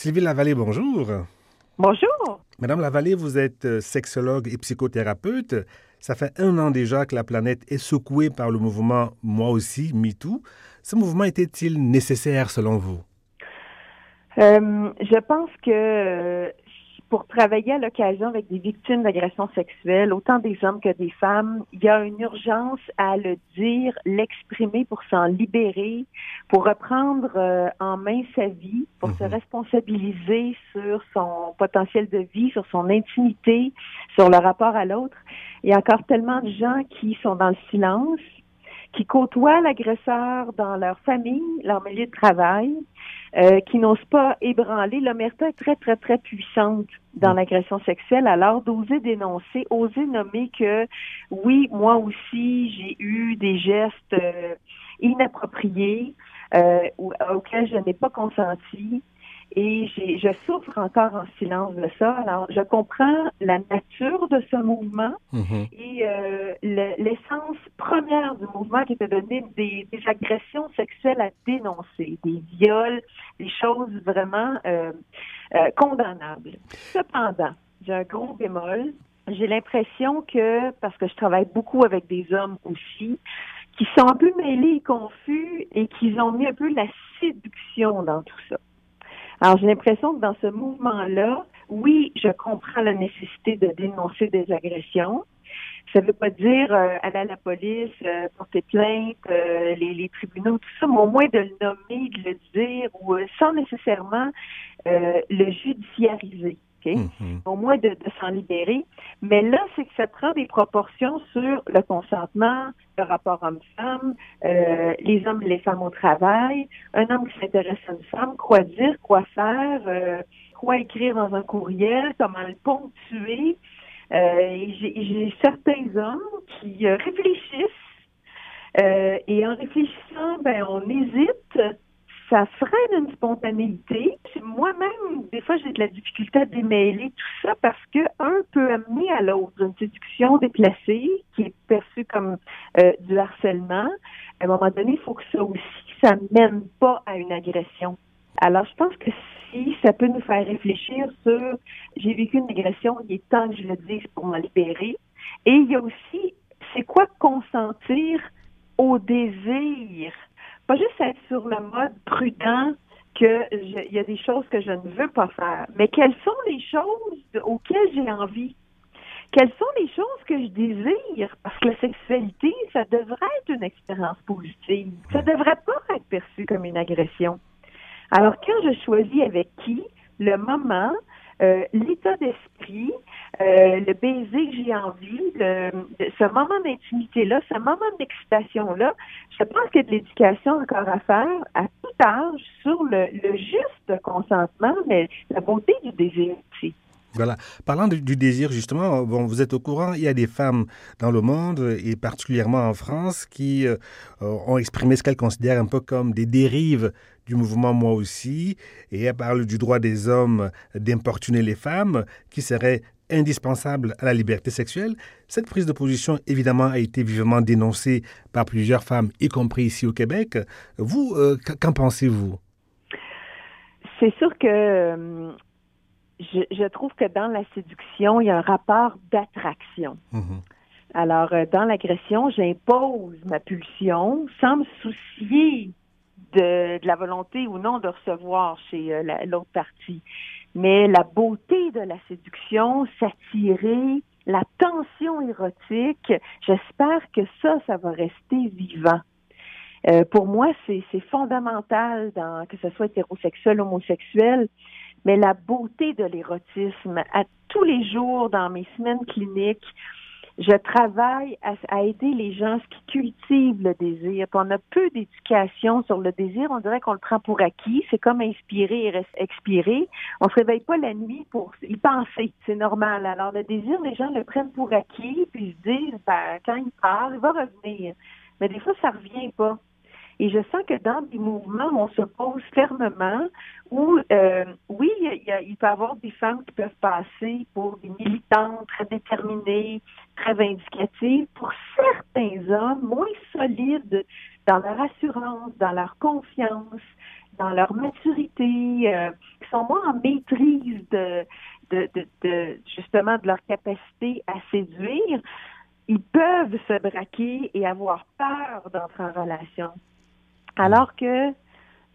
Sylvie Lavallée, bonjour. Bonjour. Madame Lavallée, vous êtes euh, sexologue et psychothérapeute. Ça fait un an déjà que la planète est secouée par le mouvement Moi aussi, MeToo. Ce mouvement était-il nécessaire selon vous? Euh, je pense que euh, pour travailler à l'occasion avec des victimes d'agressions sexuelles, autant des hommes que des femmes, il y a une urgence à le dire, l'exprimer pour s'en libérer, pour reprendre euh, en main sa vie, pour se mhm. responsabiliser sur son potentiel de vie, sur son intimité, sur le rapport à l'autre. Il y a encore tellement de gens qui sont dans le silence, qui côtoient l'agresseur dans leur famille, leur milieu de travail, euh, qui n'osent pas ébranler. L'omerta est très, très, très puissante dans mm. l'agression sexuelle. Alors, d'oser dénoncer, oser nommer que, oui, moi aussi, j'ai eu des gestes euh, inappropriés euh, auxquels je n'ai pas consenti et je souffre encore en silence de ça. Alors, je comprends la nature de ce mouvement mm-hmm. et euh, l'essence première du mouvement qui était donner des, agressions sexuelles à dénoncer, des viols, des choses vraiment euh, euh, condamnables. Cependant, j'ai un gros bémol. J'ai l'impression que, parce que je travaille beaucoup avec des hommes aussi, qui sont un peu mêlés et confus et qui ont mis un peu la séduction dans tout ça. Alors, j'ai l'impression que dans ce mouvement-là, oui, je comprends la nécessité de dénoncer des agressions. Ça ne veut pas dire euh, aller à la police, euh, porter plainte, euh, les, tribunaux, tout ça, mais au moins de le nommer, de le dire, ou sans nécessairement le judiciariser. Mm-hmm. Au moins de, s'en libérer. Mais là, c'est que ça prend des proportions sur le consentement, le rapport homme-femme, euh, les hommes et les femmes au travail, un homme qui s'intéresse à une femme, quoi dire, quoi faire, euh, quoi écrire dans un courriel, comment le ponctuer. Euh, J'ai certains hommes qui réfléchissent et en réfléchissant, ben on hésite ça freine une spontanéité. Moi-même, des fois, j'ai de la difficulté à démêler tout ça parce que un peut amener à l'autre une séduction déplacée qui est perçue comme euh, du harcèlement. À un moment donné, il faut que ça aussi, ça mène pas à une agression. Alors, je pense que si ça peut nous faire réfléchir sur j'ai vécu une agression, il est temps que je le dise pour m'en libérer. Et il y a aussi, c'est quoi consentir au désir? Pas juste être sur le mode prudent que il y a des choses que je ne veux pas faire, mais quelles sont les choses auxquelles j'ai envie? Quelles sont les choses que je désire? Parce que la sexualité, ça devrait être une expérience positive. Ça devrait pas être perçu comme une agression. Alors, quand je choisis avec qui, le moment, euh, l'état d'esprit, euh, le baiser que j'ai envie, ce moment d'intimité-là, ce moment d'excitation-là, je pense qu'il y a de l'éducation encore à faire à tout âge sur le, le juste consentement, mais la beauté du désir aussi. Voilà. Parlant du, désir, justement, bon, vous êtes au courant, il y a des femmes dans le monde, et particulièrement en France, qui euh, ont exprimé ce qu'elles considèrent un peu comme des dérives du mouvement Moi aussi, et elles parlent du droit des hommes d'importuner les femmes, qui serait indispensable à la liberté sexuelle. Cette prise de position, évidemment, a été vivement dénoncée par plusieurs femmes, y compris ici au Québec. Vous, euh, qu'en pensez-vous? C'est sûr que euh, je, trouve que dans la séduction, il y a un rapport d'attraction. Mhm. Alors, euh, dans l'agression, j'impose ma pulsion sans me soucier de, la volonté ou non de recevoir chez euh, l'autre partie. Mais la beauté de la séduction, s'attirer, la tension érotique, j'espère que ça, ça va rester vivant. Euh, pour moi, c'est fondamental dans que ce soit hétérosexuel, homosexuel, mais la beauté de l'érotisme à tous les jours dans mes semaines cliniques. Je travaille à, aider les gens qui cultivent le désir. on a peu d'éducation sur le désir. On dirait qu'on le prend pour acquis. C'est comme inspirer et expirer. On se réveille pas la nuit pour y penser. C'est normal. Alors, le désir, les gens le prennent pour acquis, puis ils se disent, ben, quand il part, il va revenir. Mais des fois, ça revient pas. Et je sens que dans des mouvements, on se pose fermement où, euh, oui, il il, peut y avoir des femmes qui peuvent passer pour des militantes très déterminées, très vindicatives. Pour certains hommes moins solides dans leur assurance, dans leur confiance, dans leur maturité, euh, qui sont moins en maîtrise de, de, de, justement de leur capacité à séduire, ils peuvent se braquer et avoir peur d'entrer en relation. Alors que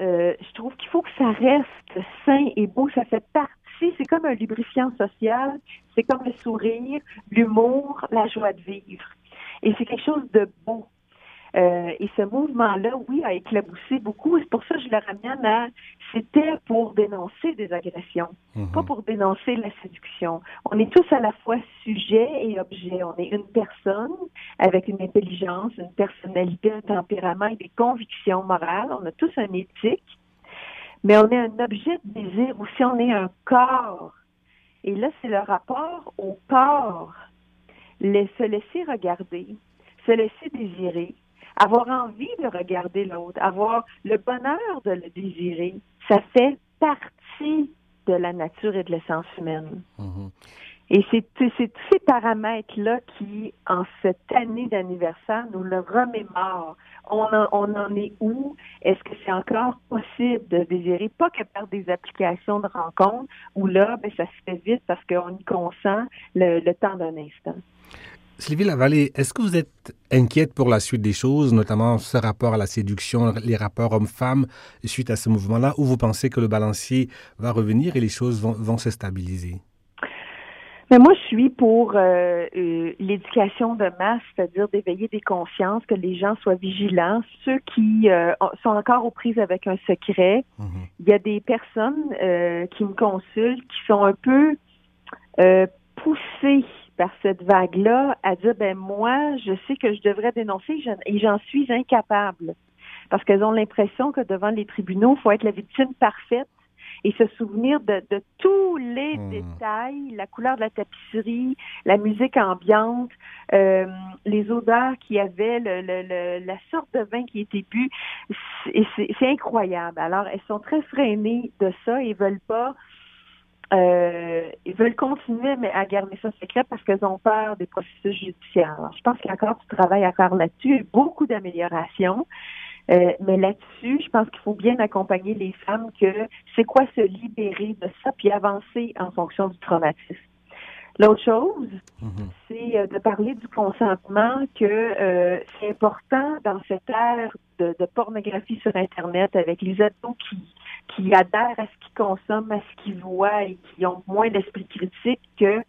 euh, je trouve qu'il faut que ça reste sain et beau. Ça fait partie, c'est comme un lubrifiant social, c'est comme le sourire, l'humour, la joie de vivre. Et c'est quelque chose de beau. Euh, et ce mouvement-là, oui, a éclaboussé beaucoup. C'est pour ça que je le ramène à c'était pour dénoncer des agressions, mhm. pas pour dénoncer la séduction. On est tous à la fois sujet et objet. On est une personne avec une intelligence, une personnalité, un tempérament et des convictions morales. On a tous un éthique, mais on est un objet de désir aussi. On est un corps. Et là, c'est le rapport au corps. se laisser regarder, se laisser désirer, avoir envie de regarder l'autre, avoir le bonheur de le désirer, ça fait partie de la nature et de l'essence humaine. Mm-hmm. Et c'est tous ces paramètres-là qui, en cette année d'anniversaire, nous le remémorent. On en, on en est où? Est-ce que c'est encore possible de désirer? Pas que par des applications de rencontres où là, ben, ça se fait vite parce qu'on y consent le, le temps d'un instant. Sylvie Lavallée, est-ce que vous êtes inquiète pour la suite des choses, notamment ce rapport à la séduction, les rapports hommes-femmes suite à ce mouvement-là, où vous pensez que le balancier va revenir et les choses vont, se stabiliser? Mais moi, je suis pour euh, euh, l'éducation de masse, c'est-à-dire d'éveiller des consciences, que les gens soient vigilants. Ceux qui euh, sont encore aux prises avec un secret, mhm. il y a des personnes qui me consultent qui sont un peu poussées par cette vague-là à dire ben moi, je sais que je devrais dénoncer et j'en suis incapable. Parce qu'elles ont l'impression que devant les tribunaux, il faut être la victime parfaite et se souvenir de, tous les hmm. détails, la couleur de la tapisserie, la musique ambiante, euh, les odeurs qu'il y avait, le, la sorte de vin qui était bu. C'est incroyable. Alors, elles sont très freinées de ça et veulent pas euh, ils veulent continuer mais à garder ça secret parce qu'elles ont peur des processus judiciaires. Alors, je pense qu'il y a encore du travail à faire là-dessus, beaucoup d'améliorations. Euh, mais là-dessus, je pense qu'il faut bien accompagner les femmes que c'est quoi se libérer de ça puis avancer en fonction du traumatisme. L'autre chose, mm-hmm. c'est euh, de parler du consentement que euh, c'est important dans cette ère de, de, pornographie sur Internet avec les ados qui qui adhèrent à ce qu'ils consomment, à ce qu'ils voient et qui ont moins d'esprit critique que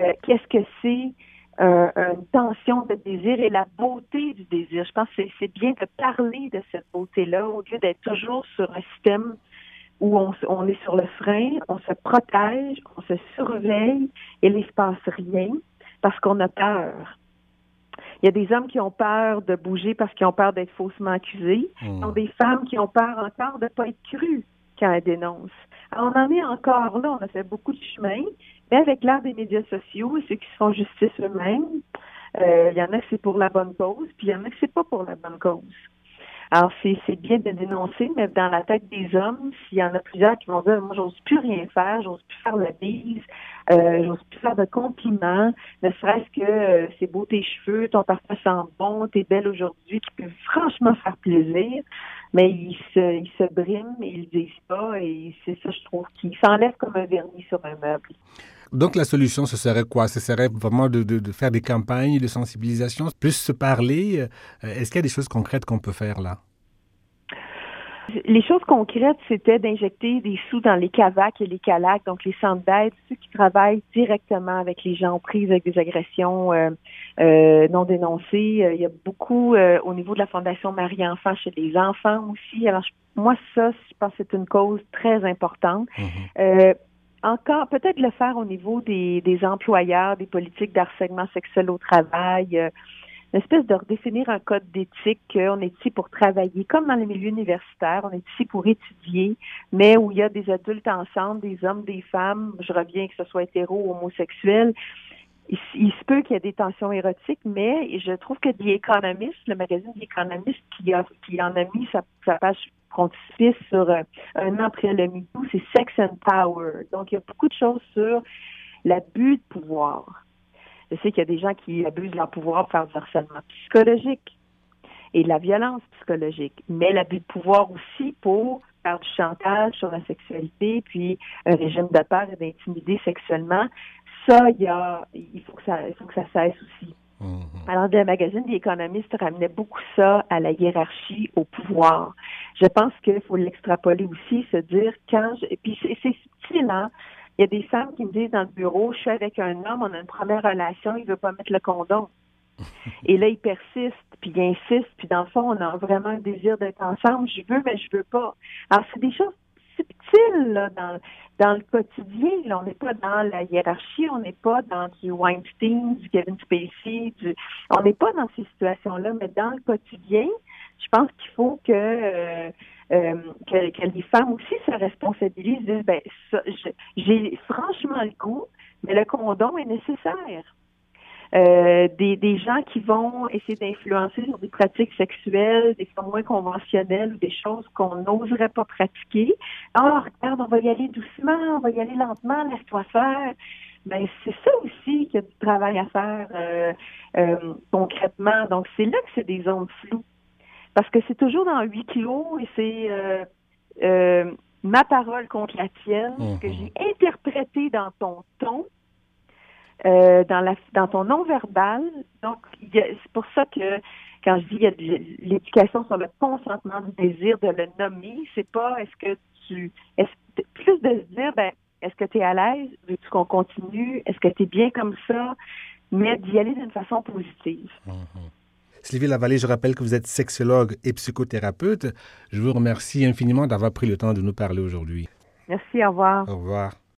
euh, qu'est-ce que c'est euh, une tension de désir et la beauté du désir. Je pense que c'est bien de parler de cette beauté-là au lieu d'être toujours sur un système où on, on, est sur le frein, on se protège, on se surveille et il ne se passe rien parce qu'on a peur. Il y a des hommes qui ont peur de bouger parce qu'ils ont peur d'être faussement accusés. Il y a des femmes qui ont peur encore de ne pas être crues quand elles dénoncent. Alors, on en est encore là. On a fait beaucoup de chemin. Mais avec l'art des médias sociaux et ceux qui se font justice eux-mêmes, euh, il y en a c'est pour la bonne cause, puis il y en a c'est pas pour la bonne cause. Alors, c'est bien de dénoncer, mais dans la tête des hommes, s'il y en a plusieurs qui vont dire, moi, j'ose plus rien faire, j'ose plus faire la bise, euh, j'ose plus faire de compliments, ne serait-ce que euh, c'est beau tes cheveux, ton parfum sent bon, t'es belle aujourd'hui, qui peut franchement faire plaisir, mais ils se, ils se briment, ils le disent pas, et c'est ça, je trouve, qu'ils s'enlèvent comme un vernis sur un meuble. Donc la solution, ce serait quoi? Ce serait vraiment de, de, faire des campagnes de sensibilisation, plus se parler. Euh, est-ce qu'il y a des choses concrètes qu'on peut faire là? Les choses concrètes, c'était d'injecter des sous dans les CAVAC et les CALAC, donc les centres d'aide, ceux qui travaillent directement avec les gens prises avec des agressions euh, euh, non dénoncées. Il y a beaucoup au niveau de la Fondation Marie-Enfant chez les enfants aussi. Alors, moi, ça, je pense que c'est une cause très importante. Mm-hmm encore peut-être le faire au niveau des, des employeurs, des politiques d'harcèlement sexuel au travail, euh, une espèce de redéfinir un code d'éthique qu'on est ici pour travailler, comme dans les milieux universitaires, on est ici pour étudier, mais où il y a des adultes ensemble, des hommes, des femmes, je reviens que ce soit hétéro ou homosexuel, il, se peut qu'il y ait des tensions érotiques, mais je trouve que The Economist, le magazine The Economist, qui, a, qui en a mis sa, sa page frontispice sur euh, un an après le MeToo, c'est Sex and Power. Donc, il y a beaucoup de choses sur l'abus de pouvoir. Je sais qu'il y a des gens qui abusent de leur pouvoir pour faire du harcèlement psychologique et de la violence psychologique, mais l'abus de pouvoir aussi pour faire du chantage sur la sexualité, puis un régime de peur et d'intimider sexuellement. Ça, il y a, il faut que ça, il faut que ça cesse aussi. Alors, le magazine des économistes ramenait beaucoup ça à la hiérarchie, au pouvoir. Je pense qu'il faut l'extrapoler aussi, se dire quand je, puis c'est subtil, hein? Il y a des femmes qui me disent dans le bureau, je suis avec un homme, on a une première relation, il veut pas mettre le condom. Et là, il persiste, puis il insiste, puis dans le fond, on a vraiment un désir d'être ensemble. Je veux, mais je veux pas. Alors, c'est des choses subtiles là, dans, dans le quotidien. On n'est pas dans la hiérarchie, on n'est pas dans du Weinstein, du Kevin Spacey, du... on n'est pas dans ces situations-là, mais dans le quotidien, je pense qu'il faut que, euh, euh, que, les femmes aussi se responsabilisent, disent, ben, j'ai franchement le goût, mais le condom est nécessaire. Euh, des, des gens qui vont essayer d'influencer sur des pratiques sexuelles, des fois moins conventionnelles ou des choses qu'on n'oserait pas pratiquer. Ah, regarde, on va y aller doucement, on va y aller lentement, laisse-toi faire. Ben, c'est ça aussi qu'il y a du travail à faire euh, euh, concrètement. Donc, c'est là que c'est des zones floues. Parce que c'est toujours dans huit clos et c'est ma parole contre la tienne, ce que j'ai mhm. interprété dans ton ton, euh, dans, la, dans ton non-verbal. Donc, c'est pour ça que quand je dis il y a l'éducation sur le consentement du désir de le nommer, c'est pas est-ce que tu est plus de se dire ben est-ce que tu es à l'aise, veux-tu qu'on continue, est-ce que tu es bien comme ça, mais d'y aller d'une façon positive. Mm-hmm. Sylvie Lavallée, je rappelle que vous êtes sexologue et psychothérapeute. Je vous remercie infiniment d'avoir pris le temps de nous parler aujourd'hui. Merci, au revoir. Au revoir.